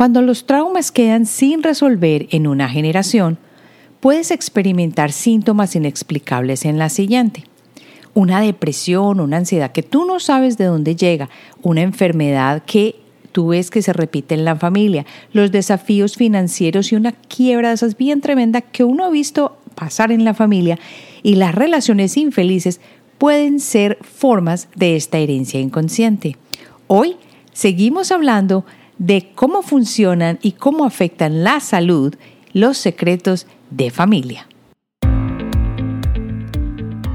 Cuando los traumas quedan sin resolver en una generación, puedes experimentar síntomas inexplicables en la siguiente. Una depresión, una ansiedad que tú no sabes de dónde llega, una enfermedad que tú ves que se repite en la familia, los desafíos financieros y una quiebra de esas bien tremenda que uno ha visto pasar en la familia y las relaciones infelices pueden ser formas de esta herencia inconsciente. Hoy seguimos hablando de cómo funcionan y cómo afectan la salud los secretos de familia.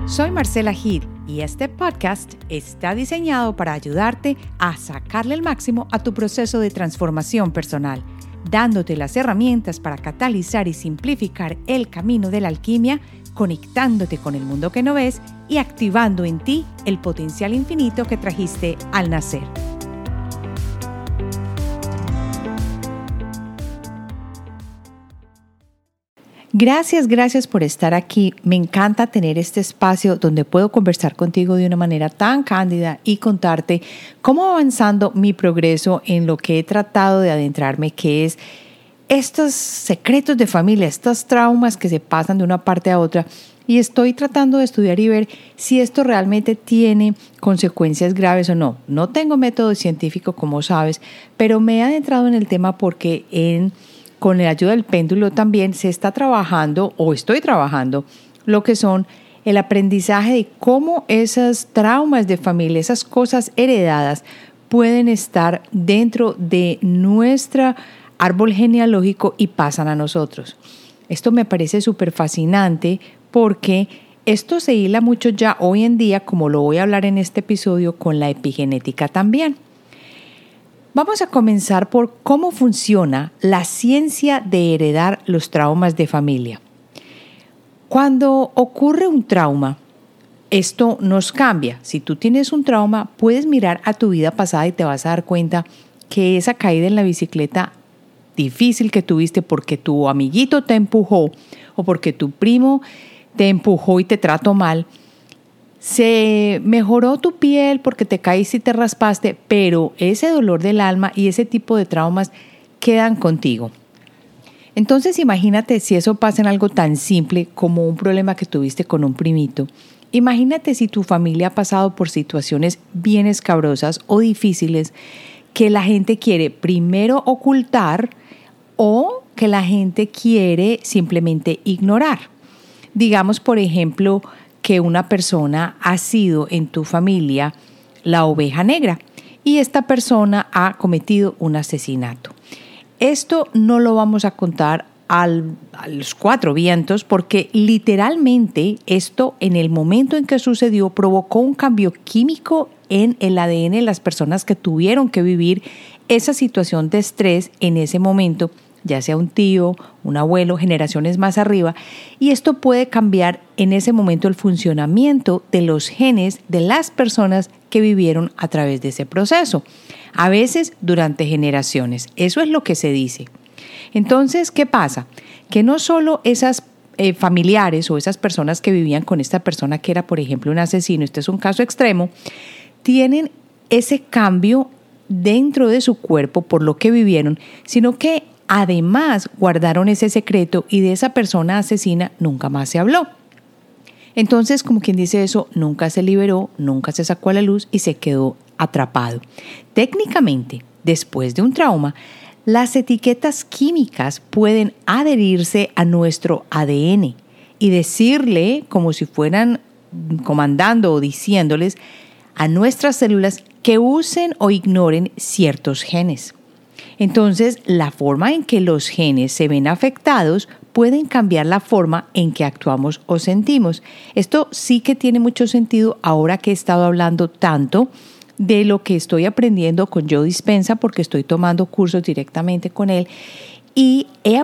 Soy Marcela Gid y este podcast está diseñado para ayudarte a sacarle el máximo a tu proceso de transformación personal, dándote las herramientas para catalizar y simplificar el camino de la alquimia, conectándote con el mundo que no ves y activando en ti el potencial infinito que trajiste al nacer. Gracias, gracias por estar aquí. Me encanta tener este espacio donde puedo conversar contigo de una manera tan cándida y contarte cómo va avanzando mi progreso en lo que he tratado de adentrarme, que es estos secretos de familia, estos traumas que se pasan de una parte a otra. Y estoy tratando de estudiar y ver si esto realmente tiene consecuencias graves o no. No tengo método científico, como sabes, pero me he adentrado en el tema porque en con la ayuda del péndulo también se está trabajando o estoy trabajando lo que son el aprendizaje de cómo esas traumas de familia, esas cosas heredadas pueden estar dentro de nuestro árbol genealógico y pasan a nosotros. Esto me parece súper fascinante porque esto se hila mucho ya hoy en día, como lo voy a hablar en este episodio, con la epigenética también. Vamos a comenzar por cómo funciona la ciencia de heredar los traumas de familia. Cuando ocurre un trauma, esto nos cambia. Si tú tienes un trauma, puedes mirar a tu vida pasada y te vas a dar cuenta que esa caída en la bicicleta difícil que tuviste porque tu amiguito te empujó o porque tu primo te empujó y te trató mal, se mejoró tu piel porque te caíste y te raspaste, pero ese dolor del alma y ese tipo de traumas quedan contigo. Entonces imagínate si eso pasa en algo tan simple como un problema que tuviste con un primito. Imagínate si tu familia ha pasado por situaciones bien escabrosas o difíciles que la gente quiere primero ocultar o que la gente quiere simplemente ignorar. Digamos, por ejemplo, que una persona ha sido en tu familia la oveja negra y esta persona ha cometido un asesinato. Esto no lo vamos a contar a los cuatro vientos porque literalmente esto en el momento en que sucedió provocó un cambio químico en el ADN de las personas que tuvieron que vivir esa situación de estrés en ese momento ya sea un tío, un abuelo, generaciones más arriba, y esto puede cambiar en ese momento el funcionamiento de los genes de las personas que vivieron a través de ese proceso, a veces durante generaciones. Eso es lo que se dice. Entonces, ¿qué pasa? Que no solo esas eh, familiares o esas personas que vivían con esta persona que era, por ejemplo, un asesino, este es un caso extremo, tienen ese cambio dentro de su cuerpo por lo que vivieron, sino que Además, guardaron ese secreto y de esa persona asesina nunca más se habló. Entonces, como quien dice eso, nunca se liberó, nunca se sacó a la luz y se quedó atrapado. Técnicamente, después de un trauma, las etiquetas químicas pueden adherirse a nuestro ADN y decirle, como si fueran comandando o diciéndoles a nuestras células que usen o ignoren ciertos genes. Entonces, la forma en que los genes se ven afectados pueden cambiar la forma en que actuamos o sentimos. Esto sí que tiene mucho sentido ahora que he estado hablando tanto de lo que estoy aprendiendo con Joe Dispensa porque estoy tomando cursos directamente con él y he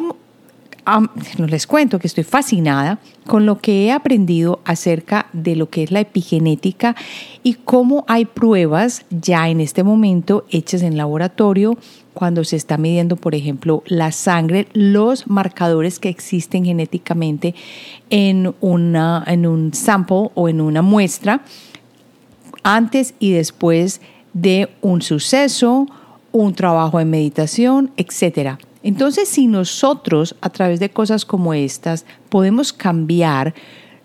les cuento que estoy fascinada con lo que he aprendido acerca de lo que es la epigenética y cómo hay pruebas ya en este momento hechas en laboratorio cuando se está midiendo, por ejemplo, la sangre, los marcadores que existen genéticamente en, una, en un sample o en una muestra antes y después de un suceso un trabajo de meditación, etc. Entonces, si nosotros a través de cosas como estas podemos cambiar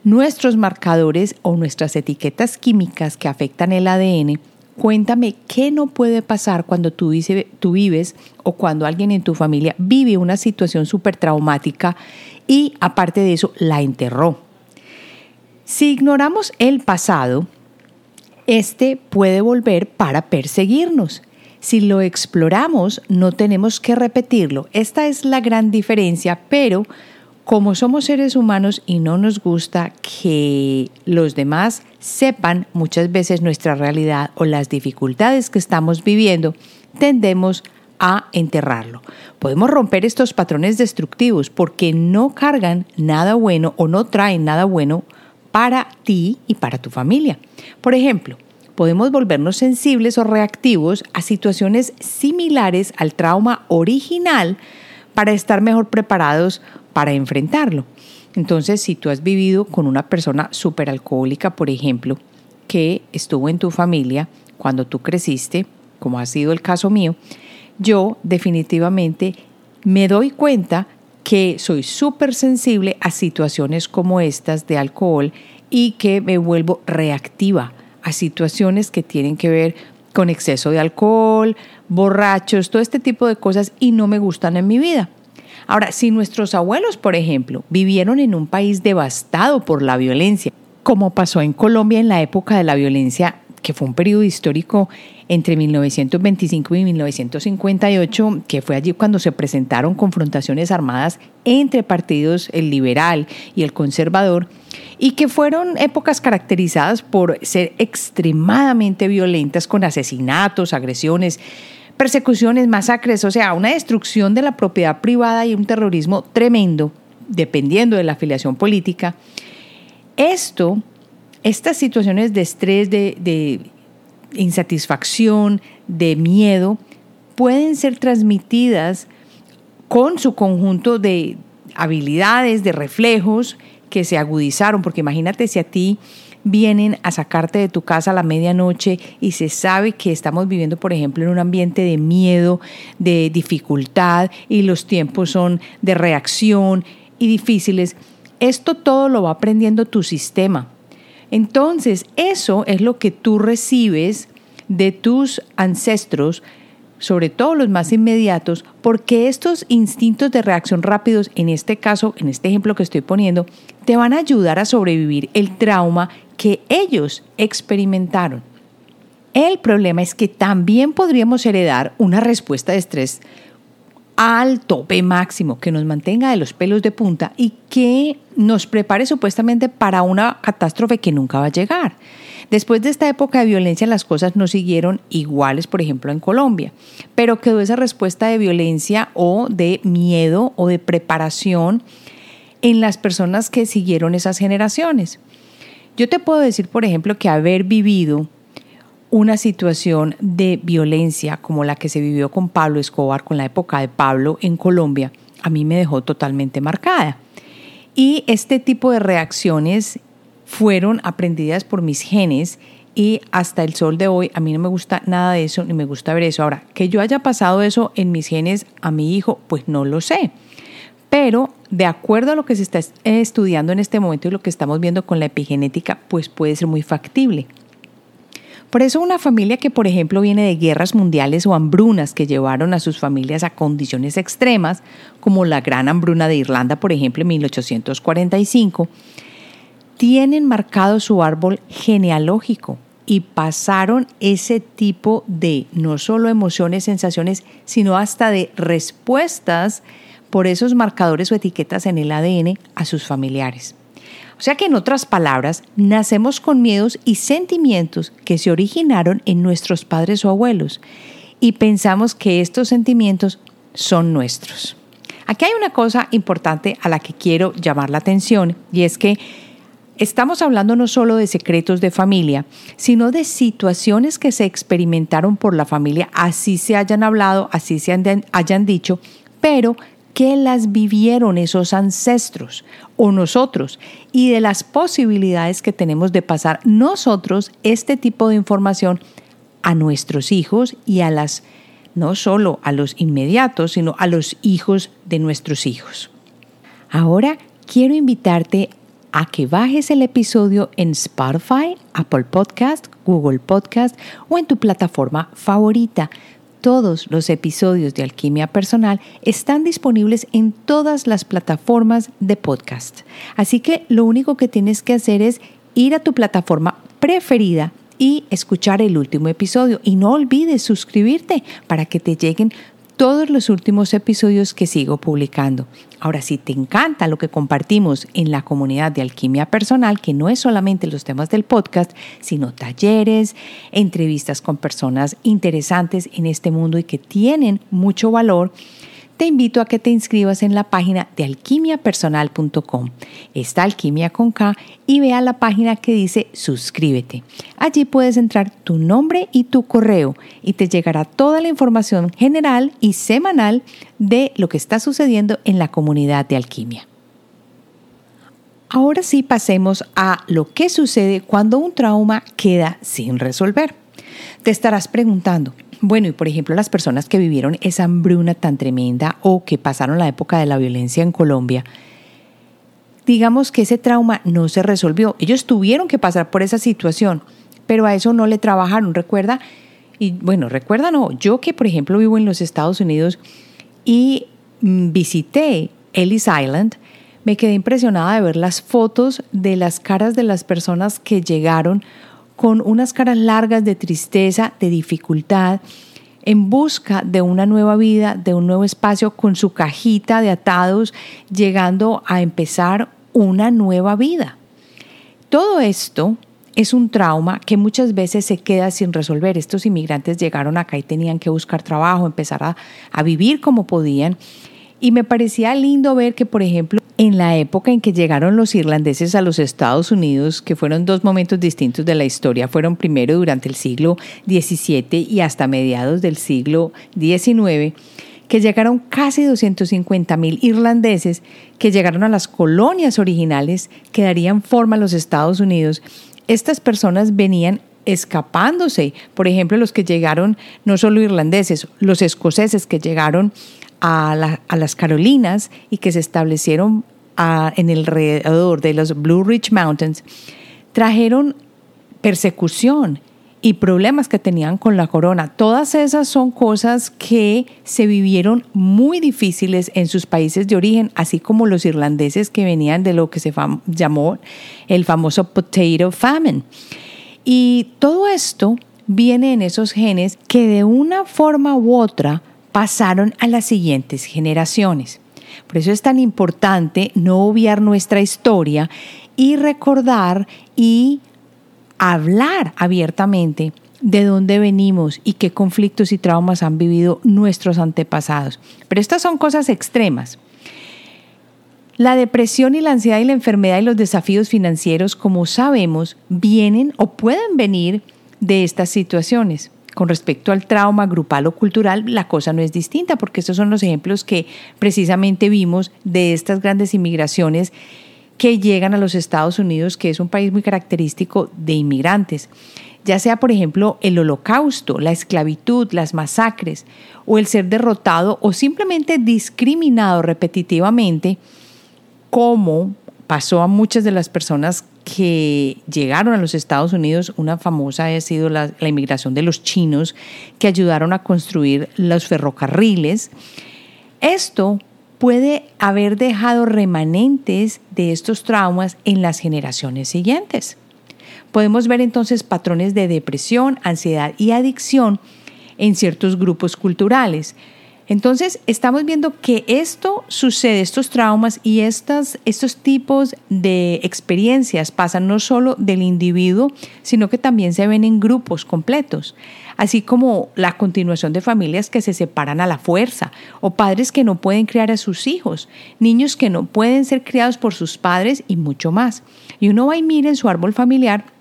nuestros marcadores o nuestras etiquetas químicas que afectan el ADN, cuéntame qué no puede pasar cuando tú, vives o cuando alguien en tu familia vive una situación súper traumática y aparte de eso la enterró. Si ignoramos el pasado, este puede volver para perseguirnos. Si lo exploramos, no tenemos que repetirlo. Esta es la gran diferencia, pero como somos seres humanos y no nos gusta que los demás sepan muchas veces nuestra realidad o las dificultades que estamos viviendo, tendemos a enterrarlo. Podemos romper estos patrones destructivos porque no cargan nada bueno o no traen nada bueno para ti y para tu familia. Por ejemplo, podemos volvernos sensibles o reactivos a situaciones similares al trauma original para estar mejor preparados para enfrentarlo. Entonces, si tú has vivido con una persona alcohólica, por ejemplo, que estuvo en tu familia cuando tú creciste, como ha sido el caso mío, yo definitivamente me doy cuenta que soy súper sensible a situaciones como estas de alcohol y que me vuelvo reactiva a situaciones que tienen que ver con exceso de alcohol, borrachos, todo este tipo de cosas y no me gustan en mi vida. Ahora, si nuestros abuelos, por ejemplo, vivieron en un país devastado por la violencia, como pasó en Colombia en la época de la violencia, que fue un periodo histórico entre 1925 y 1958, que fue allí cuando se presentaron confrontaciones armadas entre partidos, el liberal y el conservador, y que fueron épocas caracterizadas por ser extremadamente violentas con asesinatos, agresiones, persecuciones, masacres, o sea, una destrucción de la propiedad privada y un terrorismo tremendo, dependiendo de la afiliación política. Esto, estas situaciones de estrés, de, de insatisfacción, de miedo, pueden ser transmitidas con su conjunto de habilidades, de reflejos que se agudizaron, porque imagínate si a ti vienen a sacarte de tu casa a la medianoche y se sabe que estamos viviendo, por ejemplo, en un ambiente de miedo, de dificultad y los tiempos son de reacción y difíciles, esto todo lo va aprendiendo tu sistema. Entonces, eso es lo que tú recibes de tus ancestros, sobre todo los más inmediatos, porque estos instintos de reacción rápidos, en este caso, en este ejemplo que estoy poniendo, te van a ayudar a sobrevivir el trauma que ellos experimentaron. El problema es que también podríamos heredar una respuesta de estrés al tope máximo, que nos mantenga de los pelos de punta y que nos prepare supuestamente para una catástrofe que nunca va a llegar. Después de esta época de violencia las cosas no siguieron iguales, por ejemplo, en Colombia, pero quedó esa respuesta de violencia o de miedo o de preparación en las personas que siguieron esas generaciones. Yo te puedo decir, por ejemplo, que haber vivido una situación de violencia como la que se vivió con Pablo Escobar, con la época de Pablo en Colombia, a mí me dejó totalmente marcada. Y este tipo de reacciones fueron aprendidas por mis genes y hasta el sol de hoy a mí no me gusta nada de eso ni me gusta ver eso. Ahora, que yo haya pasado eso en mis genes a mi hijo, pues no lo sé. Pero de acuerdo a lo que se está estudiando en este momento y lo que estamos viendo con la epigenética, pues puede ser muy factible. Por eso una familia que, por ejemplo, viene de guerras mundiales o hambrunas que llevaron a sus familias a condiciones extremas, como la gran hambruna de Irlanda, por ejemplo, en 1845, tienen marcado su árbol genealógico y pasaron ese tipo de no solo emociones, sensaciones, sino hasta de respuestas por esos marcadores o etiquetas en el ADN a sus familiares. O sea que en otras palabras, nacemos con miedos y sentimientos que se originaron en nuestros padres o abuelos y pensamos que estos sentimientos son nuestros. Aquí hay una cosa importante a la que quiero llamar la atención y es que Estamos hablando no solo de secretos de familia, sino de situaciones que se experimentaron por la familia, así se hayan hablado, así se hayan dicho, pero que las vivieron esos ancestros o nosotros y de las posibilidades que tenemos de pasar nosotros este tipo de información a nuestros hijos y a las no solo a los inmediatos, sino a los hijos de nuestros hijos. Ahora quiero invitarte a que bajes el episodio en Spotify, Apple Podcast, Google Podcast o en tu plataforma favorita. Todos los episodios de Alquimia Personal están disponibles en todas las plataformas de podcast. Así que lo único que tienes que hacer es ir a tu plataforma preferida y escuchar el último episodio. Y no olvides suscribirte para que te lleguen todos los últimos episodios que sigo publicando. Ahora, si te encanta lo que compartimos en la comunidad de Alquimia Personal, que no es solamente los temas del podcast, sino talleres, entrevistas con personas interesantes en este mundo y que tienen mucho valor, te invito a que te inscribas en la página de alquimiapersonal.com. Está Alquimia con K y ve a la página que dice suscríbete. Allí puedes entrar tu nombre y tu correo y te llegará toda la información general y semanal de lo que está sucediendo en la comunidad de Alquimia. Ahora sí pasemos a lo que sucede cuando un trauma queda sin resolver. Te estarás preguntando, bueno, y por ejemplo las personas que vivieron esa hambruna tan tremenda o que pasaron la época de la violencia en Colombia, digamos que ese trauma no se resolvió. Ellos tuvieron que pasar por esa situación, pero a eso no le trabajaron, recuerda. Y bueno, recuerda no, yo que por ejemplo vivo en los Estados Unidos y mm, visité Ellis Island, me quedé impresionada de ver las fotos de las caras de las personas que llegaron con unas caras largas de tristeza, de dificultad, en busca de una nueva vida, de un nuevo espacio, con su cajita de atados, llegando a empezar una nueva vida. Todo esto es un trauma que muchas veces se queda sin resolver. Estos inmigrantes llegaron acá y tenían que buscar trabajo, empezar a, a vivir como podían. Y me parecía lindo ver que, por ejemplo, en la época en que llegaron los irlandeses a los Estados Unidos, que fueron dos momentos distintos de la historia, fueron primero durante el siglo XVII y hasta mediados del siglo XIX, que llegaron casi 250 mil irlandeses que llegaron a las colonias originales que darían forma a los Estados Unidos. Estas personas venían escapándose, por ejemplo, los que llegaron, no solo irlandeses, los escoceses que llegaron a, las Carolinas y que se establecieron en el alrededor de los Blue Ridge Mountains, trajeron persecución y problemas que tenían con la corona. Todas esas son cosas que se vivieron muy difíciles en sus países de origen, así como los irlandeses que venían de lo que se llamó el famoso potato famine. Y todo esto viene en esos genes que de una forma u otra pasaron a las siguientes generaciones. Por eso es tan importante no obviar nuestra historia y recordar y hablar abiertamente de dónde venimos y qué conflictos y traumas han vivido nuestros antepasados. Pero estas son cosas extremas. La depresión y la ansiedad y la enfermedad y los desafíos financieros, como sabemos, vienen o pueden venir de estas situaciones. Con respecto al trauma grupal o cultural, la cosa no es distinta, porque estos son los ejemplos que precisamente vimos de estas grandes inmigraciones que llegan a los Estados Unidos, que es un país muy característico de inmigrantes. Ya sea, por ejemplo, el holocausto, la esclavitud, las masacres, o el ser derrotado o simplemente discriminado repetitivamente, como pasó a muchas de las personas que llegaron a los Estados Unidos, una famosa ha sido la, inmigración de los chinos que ayudaron a construir los ferrocarriles. Esto puede haber dejado remanentes de estos traumas en las generaciones siguientes. Podemos ver entonces patrones de depresión, ansiedad y adicción en ciertos grupos culturales, entonces, estamos viendo que esto sucede, estos traumas y estas, estos tipos de experiencias pasan no solo del individuo, sino que también se ven en grupos completos, así como la continuación de familias que se separan a la fuerza, o padres que no pueden criar a sus hijos, niños que no pueden ser criados por sus padres y mucho más. Y uno va y mira en su árbol familiar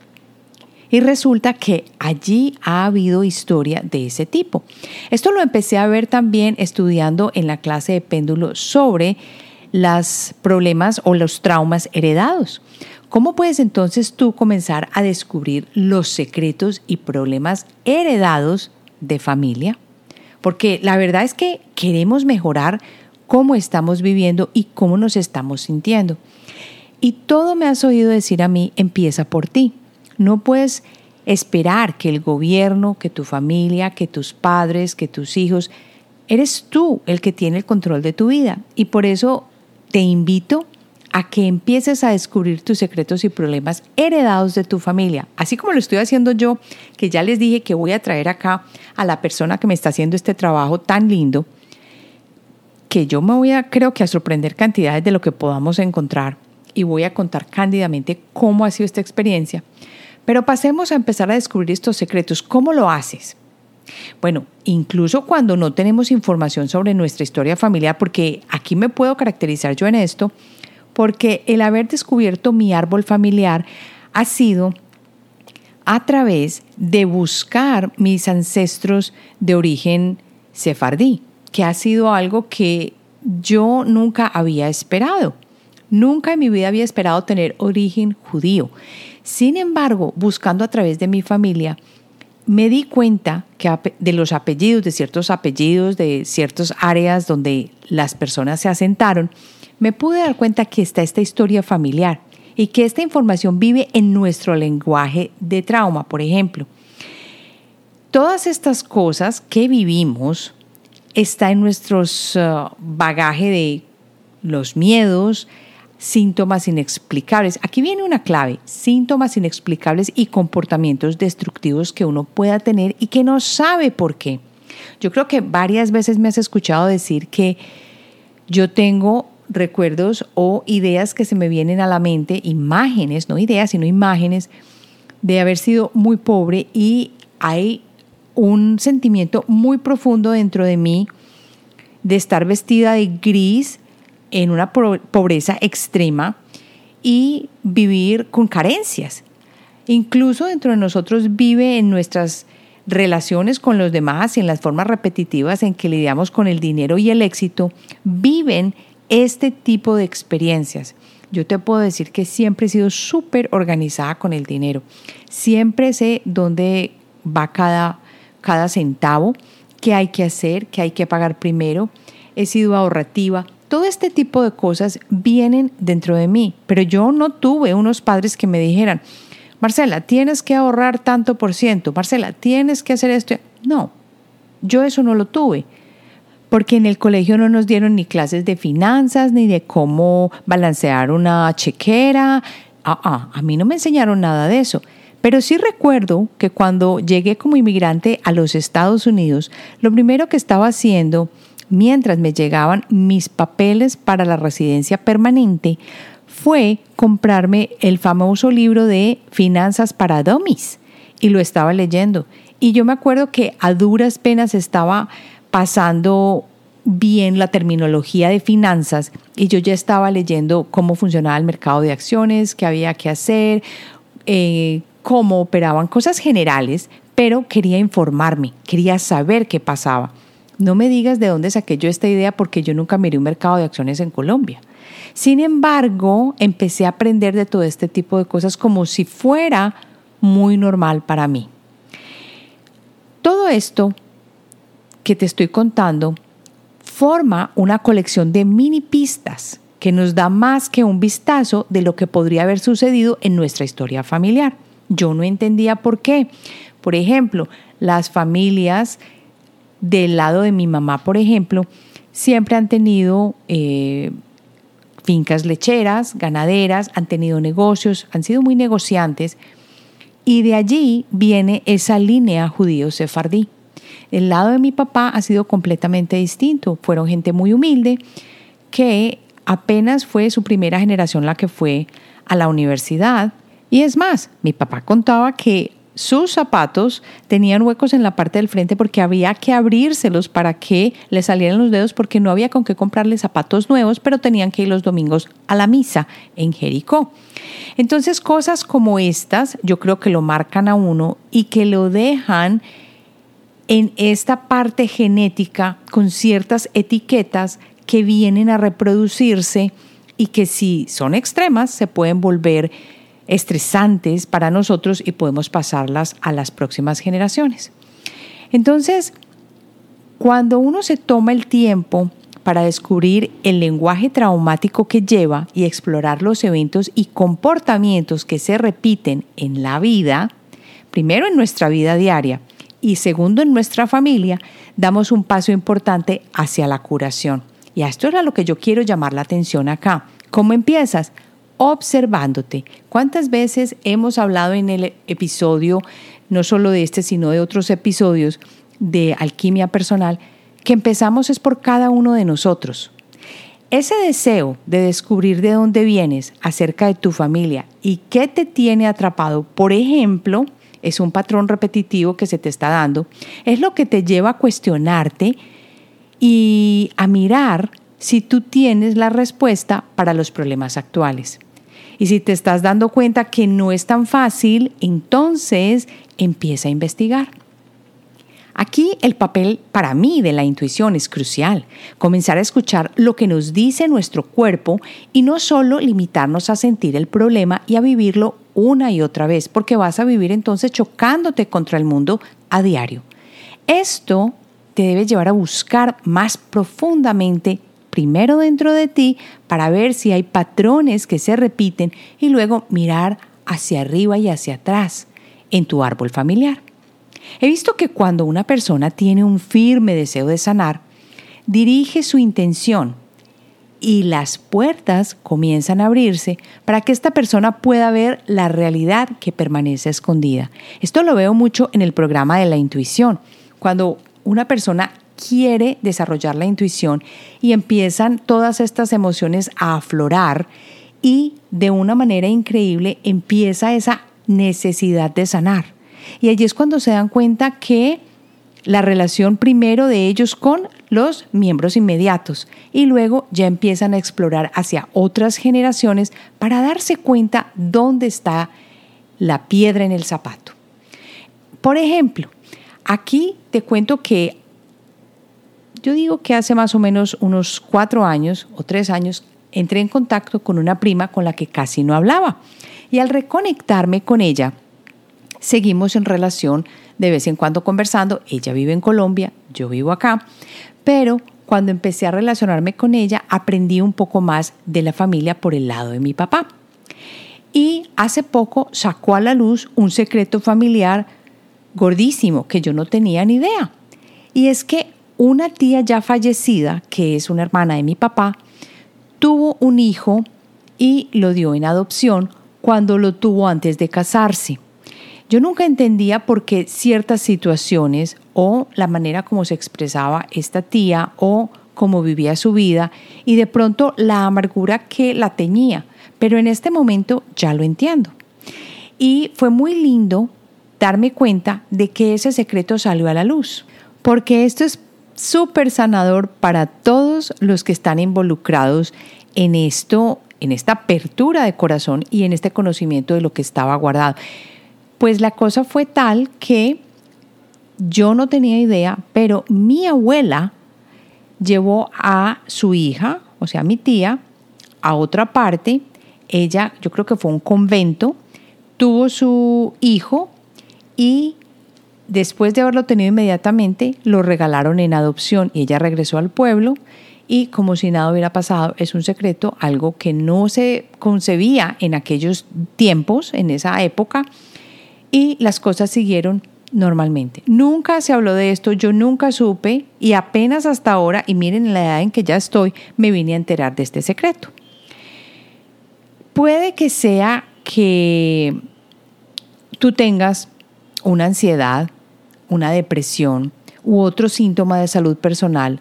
y resulta que allí ha habido historia de ese tipo. Esto lo empecé a ver también estudiando en la clase de péndulo sobre los problemas o los traumas heredados. ¿Cómo puedes entonces tú comenzar a descubrir los secretos y problemas heredados de familia? porque la verdad es que queremos mejorar cómo estamos viviendo y cómo nos estamos sintiendo. Y todo me has oído decir a mí, empieza por ti. No puedes esperar que el gobierno, que tu familia, que tus padres, que tus hijos, eres tú el que tiene el control de tu vida. Y por eso te invito a que empieces a descubrir tus secretos y problemas heredados de tu familia. Así como lo estoy haciendo yo, que ya les dije que voy a traer acá a la persona que me está haciendo este trabajo tan lindo, que yo me voy a, creo que a sorprender cantidades de lo que podamos encontrar y voy a contar cándidamente cómo ha sido esta experiencia. Pero pasemos a empezar a descubrir estos secretos. ¿Cómo lo haces? Bueno, incluso cuando no tenemos información sobre nuestra historia familiar, porque aquí me puedo caracterizar yo en esto, porque el haber descubierto mi árbol familiar ha sido a través de buscar mis ancestros de origen sefardí, que ha sido algo que yo nunca había esperado. Nunca en mi vida había esperado tener origen judío. Sin embargo, buscando a través de mi familia, me di cuenta que de los apellidos, de ciertos apellidos, de ciertas áreas donde las personas se asentaron, me pude dar cuenta que está esta historia familiar y que esta información vive en nuestro lenguaje de trauma, por ejemplo. Todas estas cosas que vivimos está en nuestros uh, bagaje de los miedos, síntomas inexplicables. Aquí viene una clave, síntomas inexplicables y comportamientos destructivos que uno pueda tener y que no sabe por qué. Yo creo que varias veces me has escuchado decir que yo tengo recuerdos o ideas que se me vienen a la mente, imágenes, no ideas, sino imágenes de haber sido muy pobre y hay un sentimiento muy profundo dentro de mí de estar vestida de gris en una pobreza extrema y vivir con carencias. Incluso dentro de nosotros vive en nuestras relaciones con los demás y en las formas repetitivas en que lidiamos con el dinero y el éxito, viven este tipo de experiencias. Yo te puedo decir que siempre he sido súper organizada con el dinero. Siempre sé dónde va cada, cada centavo, qué hay que hacer, qué hay que pagar primero. He sido ahorrativa. Todo este tipo de cosas vienen dentro de mí, pero yo no tuve unos padres que me dijeran, Marcela, tienes que ahorrar tanto por ciento, Marcela, tienes que hacer esto. No, yo eso no lo tuve, porque en el colegio no nos dieron ni clases de finanzas, ni de cómo balancear una chequera. Ah, ah, a mí no me enseñaron nada de eso. Pero sí recuerdo que cuando llegué como inmigrante a los Estados Unidos, lo primero que estaba haciendo mientras me llegaban mis papeles para la residencia permanente, fue comprarme el famoso libro de Finanzas para Dummies y lo estaba leyendo. Y yo me acuerdo que a duras penas estaba pasando bien la terminología de finanzas y yo ya estaba leyendo cómo funcionaba el mercado de acciones, qué había que hacer, eh, cómo operaban cosas generales, pero quería informarme, quería saber qué pasaba. No me digas de dónde saqué yo esta idea porque yo nunca miré un mercado de acciones en Colombia. Sin embargo, empecé a aprender de todo este tipo de cosas como si fuera muy normal para mí. Todo esto que te estoy contando forma una colección de mini pistas que nos da más que un vistazo de lo que podría haber sucedido en nuestra historia familiar. Yo no entendía por qué. Por ejemplo, las familias del lado de mi mamá, por ejemplo, siempre han tenido eh, fincas lecheras, ganaderas, han tenido negocios, han sido muy negociantes y de allí viene esa línea judío-sefardí. El lado de mi papá ha sido completamente distinto. Fueron gente muy humilde que apenas fue su primera generación la que fue a la universidad. Y es más, mi papá contaba que sus zapatos tenían huecos en la parte del frente porque había que abrírselos para que le salieran los dedos porque no había con qué comprarle zapatos nuevos, pero tenían que ir los domingos a la misa en Jericó. Entonces cosas como estas yo creo que lo marcan a uno y que lo dejan en esta parte genética con ciertas etiquetas que vienen a reproducirse y que si son extremas se pueden volver estresantes para nosotros y podemos pasarlas a las próximas generaciones. Entonces, Cuando uno se toma el tiempo para descubrir el lenguaje traumático que lleva y explorar los eventos y comportamientos que se repiten en la vida, primero en nuestra vida diaria y segundo en nuestra familia, damos un paso importante hacia la curación. Y a esto era lo que yo quiero llamar la atención acá. ¿Cómo empiezas? Observándote. ¿Cuántas veces hemos hablado en el episodio, no solo de este, sino de otros episodios de alquimia personal, que empezamos es por cada uno de nosotros. Ese deseo de descubrir de dónde vienes acerca de tu familia y qué te tiene atrapado, por ejemplo, es un patrón repetitivo que se te está dando, es lo que te lleva a cuestionarte y a mirar si tú tienes la respuesta para los problemas actuales. Y si te estás dando cuenta que no es tan fácil, entonces empieza a investigar. Aquí el papel para mí de la intuición es crucial. Comenzar a escuchar lo que nos dice nuestro cuerpo y no solo limitarnos a sentir el problema y a vivirlo una y otra vez, porque vas a vivir entonces chocándote contra el mundo a diario. Esto te debe llevar a buscar más profundamente primero dentro de ti para ver si hay patrones que se repiten y luego mirar hacia arriba y hacia atrás en tu árbol familiar. He visto que cuando una persona tiene un firme deseo de sanar, dirige su intención y las puertas comienzan a abrirse para que esta persona pueda ver la realidad que permanece escondida. Esto lo veo mucho en el programa de la intuición. Cuando una persona quiere desarrollar la intuición y empiezan todas estas emociones a aflorar y de una manera increíble empieza esa necesidad de sanar. Y allí es cuando se dan cuenta que la relación primero de ellos con los miembros inmediatos y luego ya empiezan a explorar hacia otras generaciones para darse cuenta dónde está la piedra en el zapato. Por ejemplo, aquí te cuento que yo digo que hace más o menos unos cuatro años o tres años entré en contacto con una prima con la que casi no hablaba y al reconectarme con ella, seguimos en relación de vez en cuando conversando. Ella vive en Colombia, yo vivo acá, pero cuando empecé a relacionarme con ella aprendí un poco más de la familia por el lado de mi papá. Y hace poco sacó a la luz un secreto familiar gordísimo que yo no tenía ni idea. Y es que una tía ya fallecida, que es una hermana de mi papá, tuvo un hijo y lo dio en adopción cuando lo tuvo antes de casarse. Yo nunca entendía por qué ciertas situaciones o la manera como se expresaba esta tía o cómo vivía su vida y de pronto la amargura que la tenía, pero en este momento ya lo entiendo. Y fue muy lindo darme cuenta de que ese secreto salió a la luz, porque esto es súper sanador para todos los que están involucrados en esto, en esta apertura de corazón y en este conocimiento de lo que estaba guardado. Pues la cosa fue tal que yo no tenía idea, pero mi abuela llevó a su hija, o sea, mi tía, a otra parte. Ella, yo creo que fue un convento, tuvo su hijo y después de haberlo tenido inmediatamente, lo regalaron en adopción y ella regresó al pueblo y como si nada hubiera pasado, es un secreto, algo que no se concebía en aquellos tiempos, en esa época, y las cosas siguieron normalmente. Nunca se habló de esto, yo nunca supe y apenas hasta ahora, y miren la edad en que ya estoy, me vine a enterar de este secreto. Puede que sea que tú tengas una ansiedad, una depresión u otro síntoma de salud personal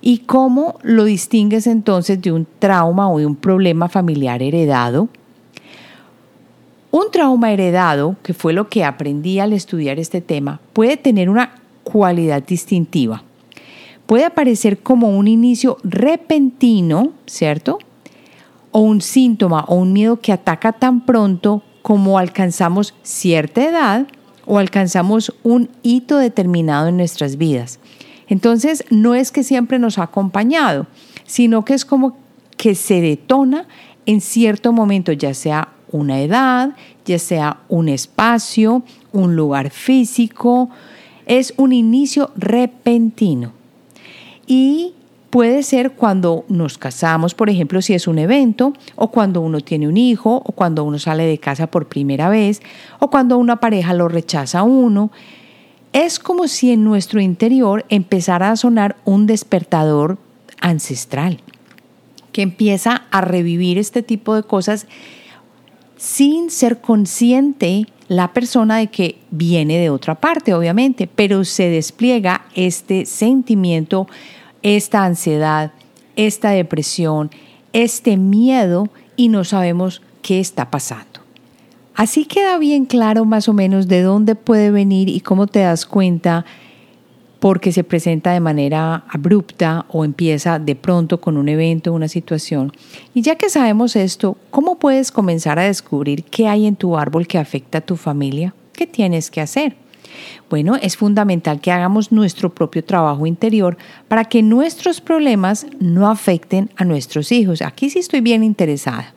y cómo lo distingues entonces de un trauma o de un problema familiar heredado un trauma heredado, que fue lo que aprendí al estudiar este tema, puede tener una cualidad distintiva. Puede aparecer como un inicio repentino, ¿cierto? O un síntoma o un miedo que ataca tan pronto como alcanzamos cierta edad o alcanzamos un hito determinado en nuestras vidas. Entonces, no es que siempre nos ha acompañado, sino que es como que se detona en cierto momento, ya sea una edad, ya sea un espacio, un lugar físico. Es un inicio repentino. y puede ser cuando nos casamos, por ejemplo, si es un evento, o cuando uno tiene un hijo, o cuando uno sale de casa por primera vez, o cuando una pareja lo rechaza a uno. Es como si en nuestro interior empezara a sonar un despertador ancestral que empieza a revivir este tipo de cosas sin ser consciente la persona de que viene de otra parte, obviamente, pero se despliega este sentimiento, esta ansiedad, esta depresión, este miedo y no sabemos qué está pasando. Así queda bien claro más o menos de dónde puede venir y cómo te das cuenta porque se presenta de manera abrupta o empieza de pronto con un evento, una situación. Y ya que sabemos esto, ¿cómo puedes comenzar a descubrir qué hay en tu árbol que afecta a tu familia? ¿Qué tienes que hacer? Bueno, es fundamental que hagamos nuestro propio trabajo interior para que nuestros problemas no afecten a nuestros hijos. Aquí sí estoy bien interesada.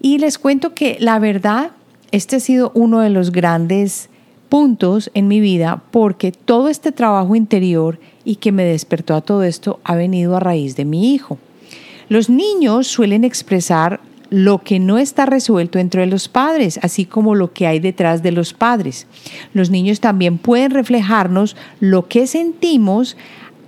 Y les cuento que la verdad, este ha sido uno de los grandes puntos en mi vida porque todo este trabajo interior y que me despertó a todo esto ha venido a raíz de mi hijo. Los niños suelen expresar lo que no está resuelto entre los padres, así como lo que hay detrás de los padres. Los niños también pueden reflejarnos lo que sentimos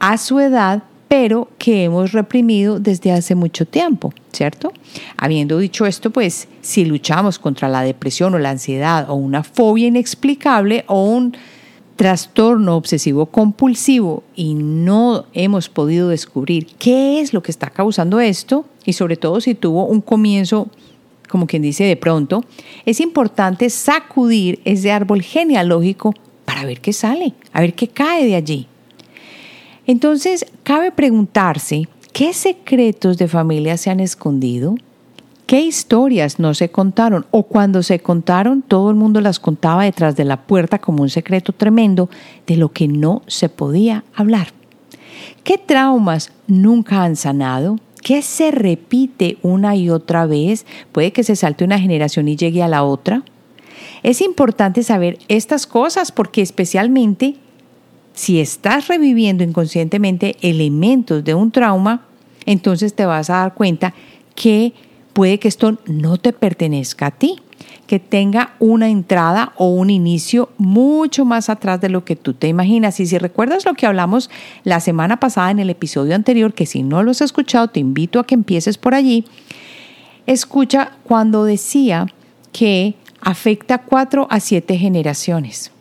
a su edad pero que hemos reprimido desde hace mucho tiempo, ¿cierto? Habiendo dicho esto, pues si luchamos contra la depresión o la ansiedad o una fobia inexplicable o un trastorno obsesivo compulsivo y no hemos podido descubrir qué es lo que está causando esto y sobre todo si tuvo un comienzo como quien dice de pronto, es importante sacudir ese árbol genealógico para ver qué sale, a ver qué cae de allí. Entonces, cabe preguntarse, ¿qué secretos de familia se han escondido? ¿Qué historias no se contaron? O cuando se contaron, todo el mundo las contaba detrás de la puerta como un secreto tremendo de lo que no se podía hablar. ¿Qué traumas nunca han sanado? ¿Qué se repite una y otra vez? Puede que se salte una generación y llegue a la otra. Es importante saber estas cosas porque especialmente si estás reviviendo inconscientemente elementos de un trauma, entonces te vas a dar cuenta que puede que esto no te pertenezca a ti, que tenga una entrada o un inicio mucho más atrás de lo que tú te imaginas. Y si recuerdas lo que hablamos la semana pasada en el episodio anterior, que si no lo has escuchado, te invito a que empieces por allí, escucha cuando decía que afecta cuatro a siete generaciones.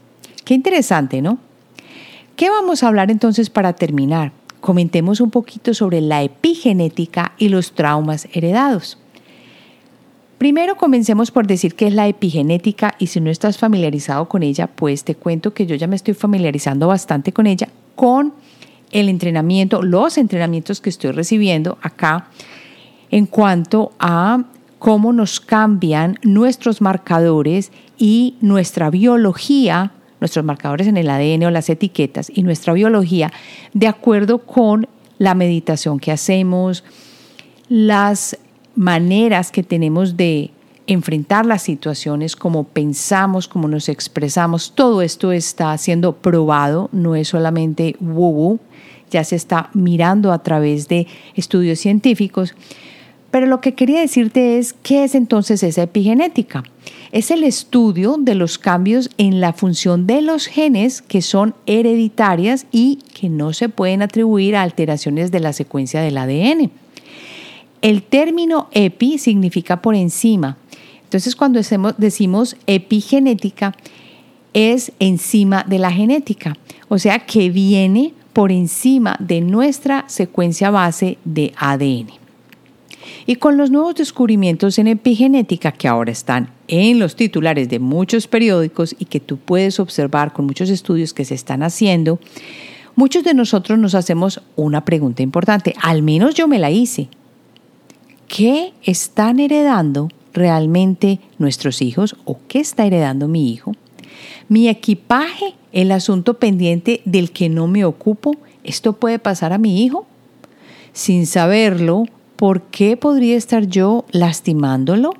Qué interesante, ¿no? ¿Qué vamos a hablar entonces para terminar? Comentemos un poquito sobre la epigenética y los traumas heredados. Primero comencemos por decir qué es la epigenética y si no estás familiarizado con ella, pues te cuento que yo ya me estoy familiarizando bastante con ella, con el entrenamiento, los entrenamientos que estoy recibiendo acá en cuanto a cómo nos cambian nuestros marcadores y nuestra biología nuestros marcadores en el ADN o las etiquetas y nuestra biología de acuerdo con la meditación que hacemos, las maneras que tenemos de enfrentar las situaciones, cómo pensamos, cómo nos expresamos, todo esto está siendo probado, no es solamente woo, ya se está mirando a través de estudios científicos. Pero lo que quería decirte es, ¿qué es entonces esa epigenética? es el estudio de los cambios en la función de los genes que son hereditarias y que no se pueden atribuir a alteraciones de la secuencia del ADN. El término epi significa por encima. Entonces cuando decimos epigenética es encima de la genética, o sea que viene por encima de nuestra secuencia base de ADN. Y con los nuevos descubrimientos en epigenética que ahora están en los titulares de muchos periódicos y que tú puedes observar con muchos estudios que se están haciendo, muchos de nosotros nos hacemos una pregunta importante, al menos yo me la hice. ¿Qué están heredando realmente nuestros hijos o qué está heredando mi hijo? Mi equipaje, el asunto pendiente del que no me ocupo, ¿esto puede pasar a mi hijo? Sin saberlo, ¿por qué podría estar yo lastimándolo?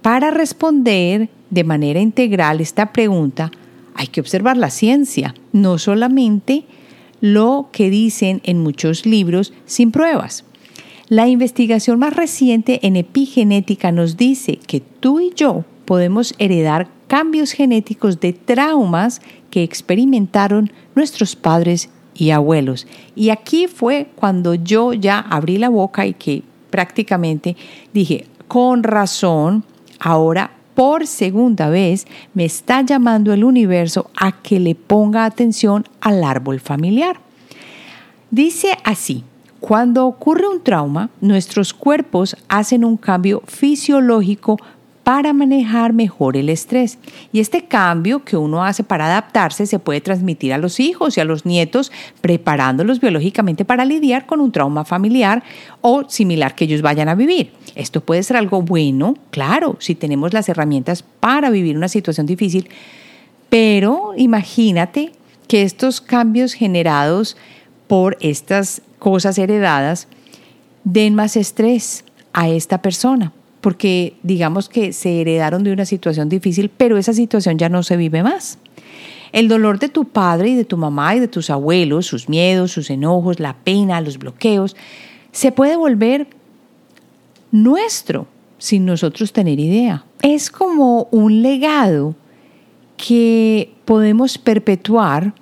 Para responder de manera integral esta pregunta, hay que observar la ciencia, no solamente lo que dicen en muchos libros sin pruebas. La investigación más reciente en epigenética nos dice que tú y yo podemos heredar cambios genéticos de traumas que experimentaron nuestros padres y abuelos. Y aquí fue cuando yo ya abrí la boca y que prácticamente dije, con razón, ahora por segunda vez me está llamando el universo a que le ponga atención al árbol familiar. Dice así, cuando ocurre un trauma, nuestros cuerpos hacen un cambio fisiológico para manejar mejor el estrés. Y este cambio que uno hace para adaptarse se puede transmitir a los hijos y a los nietos, preparándolos biológicamente para lidiar con un trauma familiar o similar que ellos vayan a vivir. Esto puede ser algo bueno, claro, si tenemos las herramientas para vivir una situación difícil, pero imagínate que estos cambios generados por estas cosas heredadas den más estrés a esta persona porque digamos que se heredaron de una situación difícil, pero esa situación ya no se vive más. El dolor de tu padre y de tu mamá y de tus abuelos, sus miedos, sus enojos, la pena, los bloqueos, se puede volver nuestro sin nosotros tener idea. Es como un legado que podemos perpetuar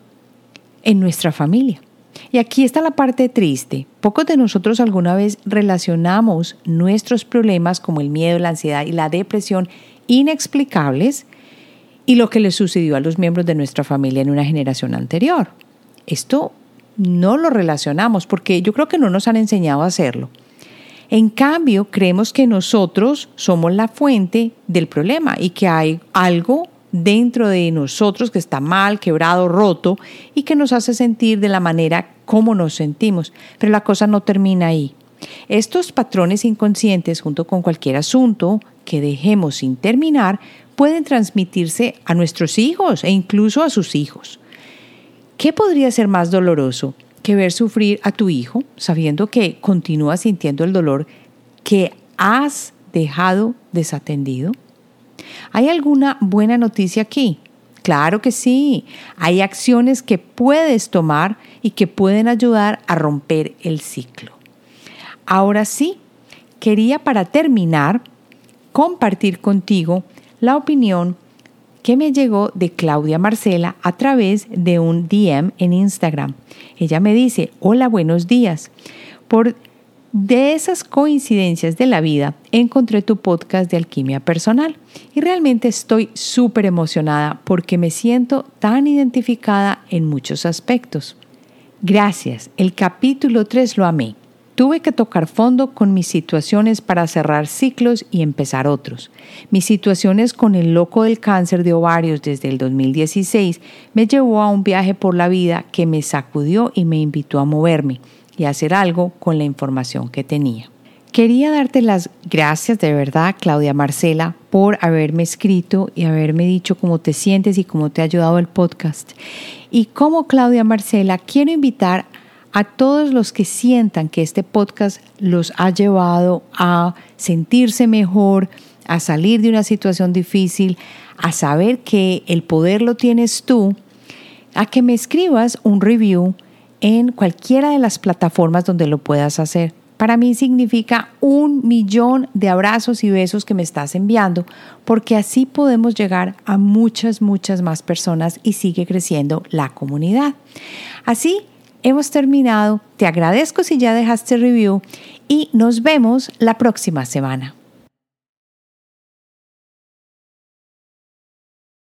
en nuestra familia. Y aquí está la parte triste. Pocos de nosotros alguna vez relacionamos nuestros problemas como el miedo, la ansiedad y la depresión inexplicables y lo que le sucedió a los miembros de nuestra familia en una generación anterior. Esto no lo relacionamos porque yo creo que no nos han enseñado a hacerlo. En cambio, creemos que nosotros somos la fuente del problema y que hay algo dentro de nosotros que está mal, quebrado, roto y que nos hace sentir de la manera como nos sentimos. Pero la cosa no termina ahí. Estos patrones inconscientes, junto con cualquier asunto que dejemos sin terminar, pueden transmitirse a nuestros hijos e incluso a sus hijos. ¿Qué podría ser más doloroso que ver sufrir a tu hijo sabiendo que continúa sintiendo el dolor que has dejado desatendido? ¿Hay alguna buena noticia aquí? Claro que sí. Hay acciones que puedes tomar y que pueden ayudar a romper el ciclo. Ahora sí, quería para terminar compartir contigo la opinión que me llegó de Claudia Marcela a través de un DM en Instagram. Ella me dice, hola, buenos días. Por de esas coincidencias de la vida encontré tu podcast de alquimia personal y realmente estoy súper emocionada porque me siento tan identificada en muchos aspectos. Gracias, el capítulo 3 lo amé. Tuve que tocar fondo con mis situaciones para cerrar ciclos y empezar otros. Mis situaciones con el loco del cáncer de ovarios desde el 2016 me llevó a un viaje por la vida que me sacudió y me invitó a moverme y hacer algo con la información que tenía. Quería darte las gracias de verdad, Claudia Marcela, por haberme escrito y haberme dicho cómo te sientes y cómo te ha ayudado el podcast. Y como Claudia Marcela, quiero invitar a todos los que sientan que este podcast los ha llevado a sentirse mejor, a salir de una situación difícil, a saber que el poder lo tienes tú, a que me escribas un review en cualquiera de las plataformas donde lo puedas hacer. Para mí significa un millón de abrazos y besos que me estás enviando, porque así podemos llegar a muchas, muchas más personas y sigue creciendo la comunidad. Así hemos terminado. Te agradezco si ya dejaste review y nos vemos la próxima semana.